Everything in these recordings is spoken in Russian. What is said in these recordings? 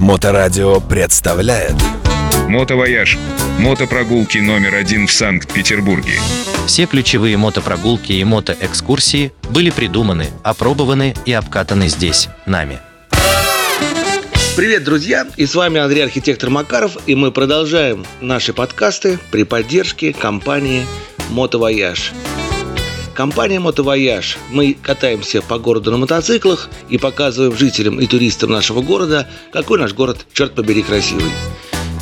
Моторадио представляет Мотовояж. Мотопрогулки номер один в Санкт-Петербурге. Все ключевые мотопрогулки и мотоэкскурсии были придуманы, опробованы и обкатаны здесь, нами. Привет, друзья! И с вами Андрей Архитектор Макаров, и мы продолжаем наши подкасты при поддержке компании «Мотовояж». Компания «Мотовояж». Мы катаемся по городу на мотоциклах и показываем жителям и туристам нашего города, какой наш город, черт побери, красивый.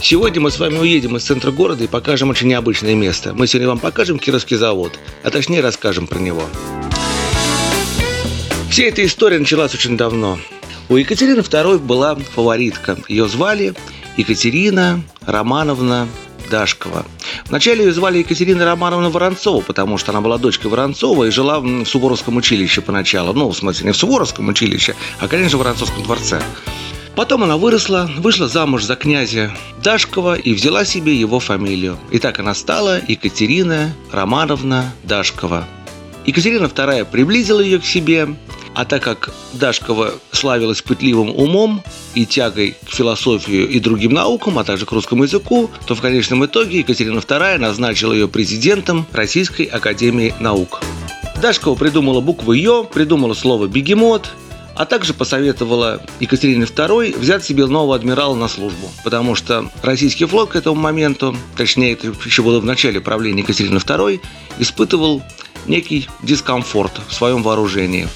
Сегодня мы с вами уедем из центра города и покажем очень необычное место. Мы сегодня вам покажем Кировский завод, а точнее расскажем про него. Вся эта история началась очень давно. У Екатерины II была фаворитка. Ее звали Екатерина Романовна Дашкова. Вначале ее звали Екатерина Романовна Воронцова, потому что она была дочкой Воронцова и жила в Суворовском училище поначалу. Ну, в смысле, не в Суворовском училище, а, конечно, в Воронцовском дворце. Потом она выросла, вышла замуж за князя Дашкова и взяла себе его фамилию. И так она стала Екатерина Романовна Дашкова. Екатерина II приблизила ее к себе, а так как Дашкова славилась пытливым умом и тягой к философии и другим наукам, а также к русскому языку, то в конечном итоге Екатерина II назначила ее президентом Российской Академии Наук. Дашкова придумала букву «Ё», придумала слово «бегемот», а также посоветовала Екатерине II взять себе нового адмирала на службу, потому что российский флот к этому моменту, точнее, это еще было в начале правления Екатерины II, испытывал некий дискомфорт в своем вооружении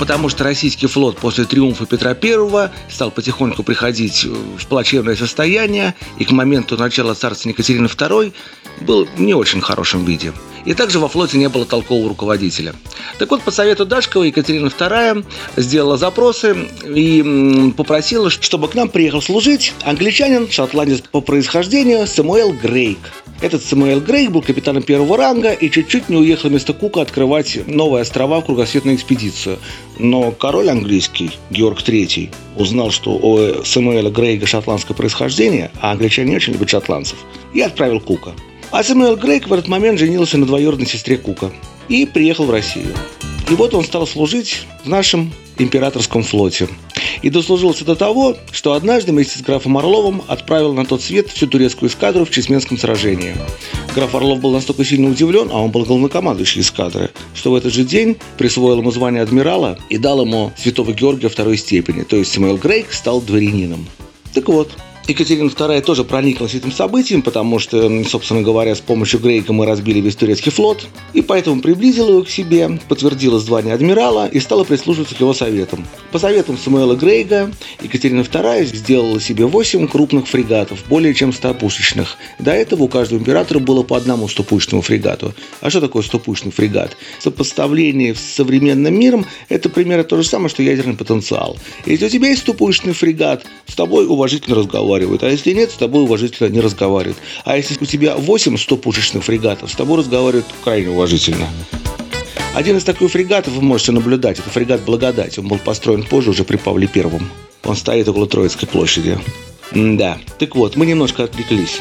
потому что российский флот после триумфа Петра I стал потихоньку приходить в плачевное состояние, и к моменту начала царства Екатерины II был в не очень хорошем виде. И также во флоте не было толкового руководителя. Так вот, по совету Дашкова Екатерина II сделала запросы и попросила, чтобы к нам приехал служить англичанин, шотландец по происхождению Самуэл Грейк. Этот Самуэл Грейк был капитаном первого ранга и чуть-чуть не уехал вместо Кука открывать новые острова в кругосветную экспедицию. Но король английский, Георг III, узнал, что у Самуэля Грейга шотландское происхождение, а англичане не очень любят шотландцев, и отправил Кука. А Самуэл Грейк в этот момент женился на двоюродной сестре Кука и приехал в Россию. И вот он стал служить в нашем императорском флоте. И дослужился до того, что однажды вместе с графом Орловым отправил на тот свет всю турецкую эскадру в Чесменском сражении. Граф Орлов был настолько сильно удивлен, а он был главнокомандующий эскадры, что в этот же день присвоил ему звание адмирала и дал ему святого Георгия второй степени. То есть Самуэл Грейк стал дворянином. Так вот, Екатерина II тоже прониклась этим событием, потому что, собственно говоря, с помощью Грейка мы разбили весь турецкий флот, и поэтому приблизила его к себе, подтвердила звание адмирала и стала прислушиваться к его советам. По советам Самуэла Грейга Екатерина II сделала себе 8 крупных фрегатов, более чем 100-пушечных. До этого у каждого императора было по одному 100-пушечному фрегату. А что такое 100-пушечный фрегат? Сопоставление с современным миром – это примерно то же самое, что ядерный потенциал. Если у тебя есть 100-пушечный фрегат, с тобой уважительно разговаривают разговаривают, а если нет, с тобой уважительно не разговаривают. А если у тебя 8 100-пушечных фрегатов, с тобой разговаривают крайне уважительно. Один из таких фрегатов вы можете наблюдать. Это фрегат «Благодать». Он был построен позже, уже при Павле Первом. Он стоит около Троицкой площади. да. Так вот, мы немножко отвлеклись.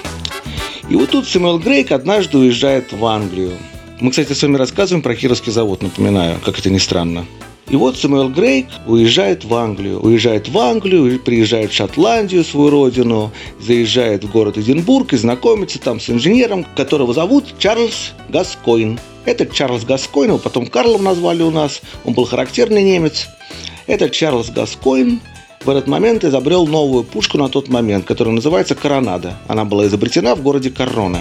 И вот тут Сэмюэл Грейк однажды уезжает в Англию. Мы, кстати, с вами рассказываем про Кировский завод, напоминаю, как это ни странно. И вот Самуэл Грейк уезжает в Англию. Уезжает в Англию, приезжает в Шотландию, свою родину, заезжает в город Эдинбург и знакомится там с инженером, которого зовут Чарльз Гаскойн. Этот Чарльз Гаскойн, его потом Карлом назвали у нас, он был характерный немец. Этот Чарльз Гаскойн в этот момент изобрел новую пушку на тот момент, которая называется «Коронада». Она была изобретена в городе Корона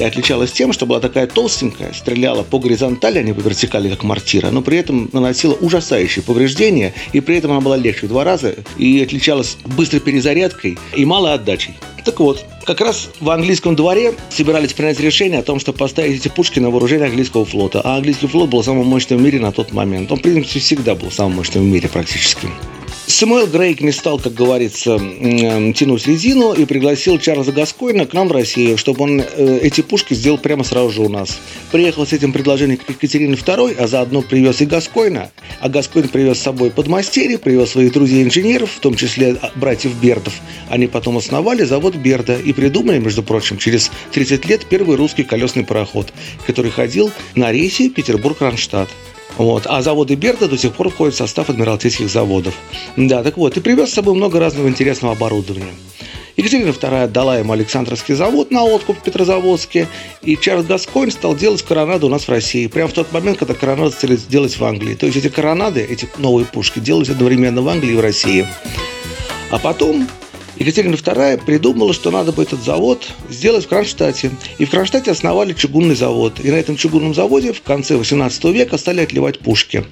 и отличалась тем, что была такая толстенькая, стреляла по горизонтали, а не по вертикали, как мортира, но при этом наносила ужасающие повреждения, и при этом она была легче в два раза, и отличалась быстрой перезарядкой и малой отдачей. Так вот, как раз в английском дворе собирались принять решение о том, чтобы поставить эти пушки на вооружение английского флота. А английский флот был самым мощным в мире на тот момент. Он, в принципе, всегда был самым мощным в мире практически. Самуэл Грейк не стал, как говорится, тянуть резину и пригласил Чарльза Гаскойна к нам в Россию, чтобы он э, эти пушки сделал прямо сразу же у нас. Приехал с этим предложением к Екатерине II, а заодно привез и Гаскойна. А Гаскойн привез с собой подмастерье, привез своих друзей-инженеров, в том числе а, братьев Бердов. Они потом основали завод Берда и придумали, между прочим, через 30 лет первый русский колесный пароход, который ходил на рейсе Петербург-Ронштадт. Вот. А заводы Берта до сих пор входят в состав адмиралтейских заводов. Да, так вот, и привез с собой много разного интересного оборудования. Екатерина II отдала ему Александровский завод на откуп в Петрозаводске, и Чарльз Гасконь стал делать коронаду у нас в России, прямо в тот момент, когда коронады стали делать в Англии. То есть эти коронады, эти новые пушки делались одновременно в Англии и в России. А потом Екатерина II придумала, что надо бы этот завод сделать в Кронштадте. И в Кронштадте основали чугунный завод. И на этом чугунном заводе в конце 18 века стали отливать пушки.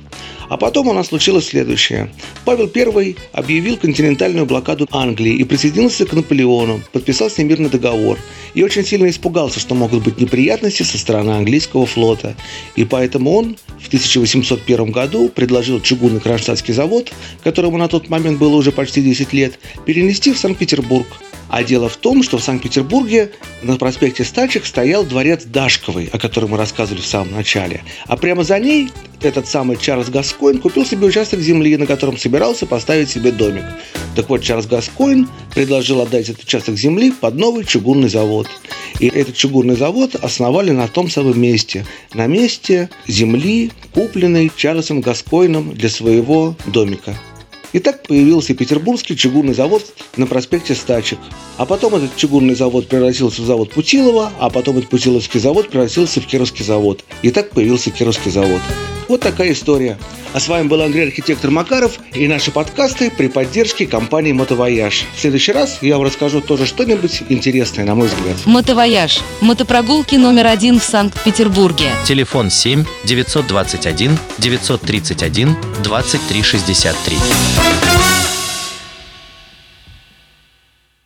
А потом у нас случилось следующее. Павел I объявил континентальную блокаду Англии и присоединился к Наполеону, подписал с ним мирный договор. И очень сильно испугался, что могут быть неприятности со стороны английского флота. И поэтому он в 1801 году предложил чугунный Кронштадтский завод, которому на тот момент было уже почти 10 лет, перенести в Санкт-Петербург. А дело в том, что в Санкт-Петербурге на проспекте Стачек стоял дворец Дашковой, о котором мы рассказывали в самом начале. А прямо за ней этот самый Чарльз Гаскоин купил себе участок земли, на котором собирался поставить себе домик. Так вот, Чарльз Гаскоин предложил отдать этот участок земли под новый чугунный завод. И этот чугунный завод основали на том самом месте. На месте земли, купленной Чарльзом Гаскоином для своего домика. И так появился Петербургский чугунный завод на проспекте Стачек. А потом этот чугунный завод превратился в завод Путилова, а потом этот Путиловский завод превратился в Кировский завод. И так появился Кировский завод. Вот такая история. А с вами был Андрей Архитектор Макаров и наши подкасты при поддержке компании Мотовояж. В следующий раз я вам расскажу тоже что-нибудь интересное, на мой взгляд. Мотовояж. Мотопрогулки номер один в Санкт-Петербурге. Телефон 7 921 931 2363.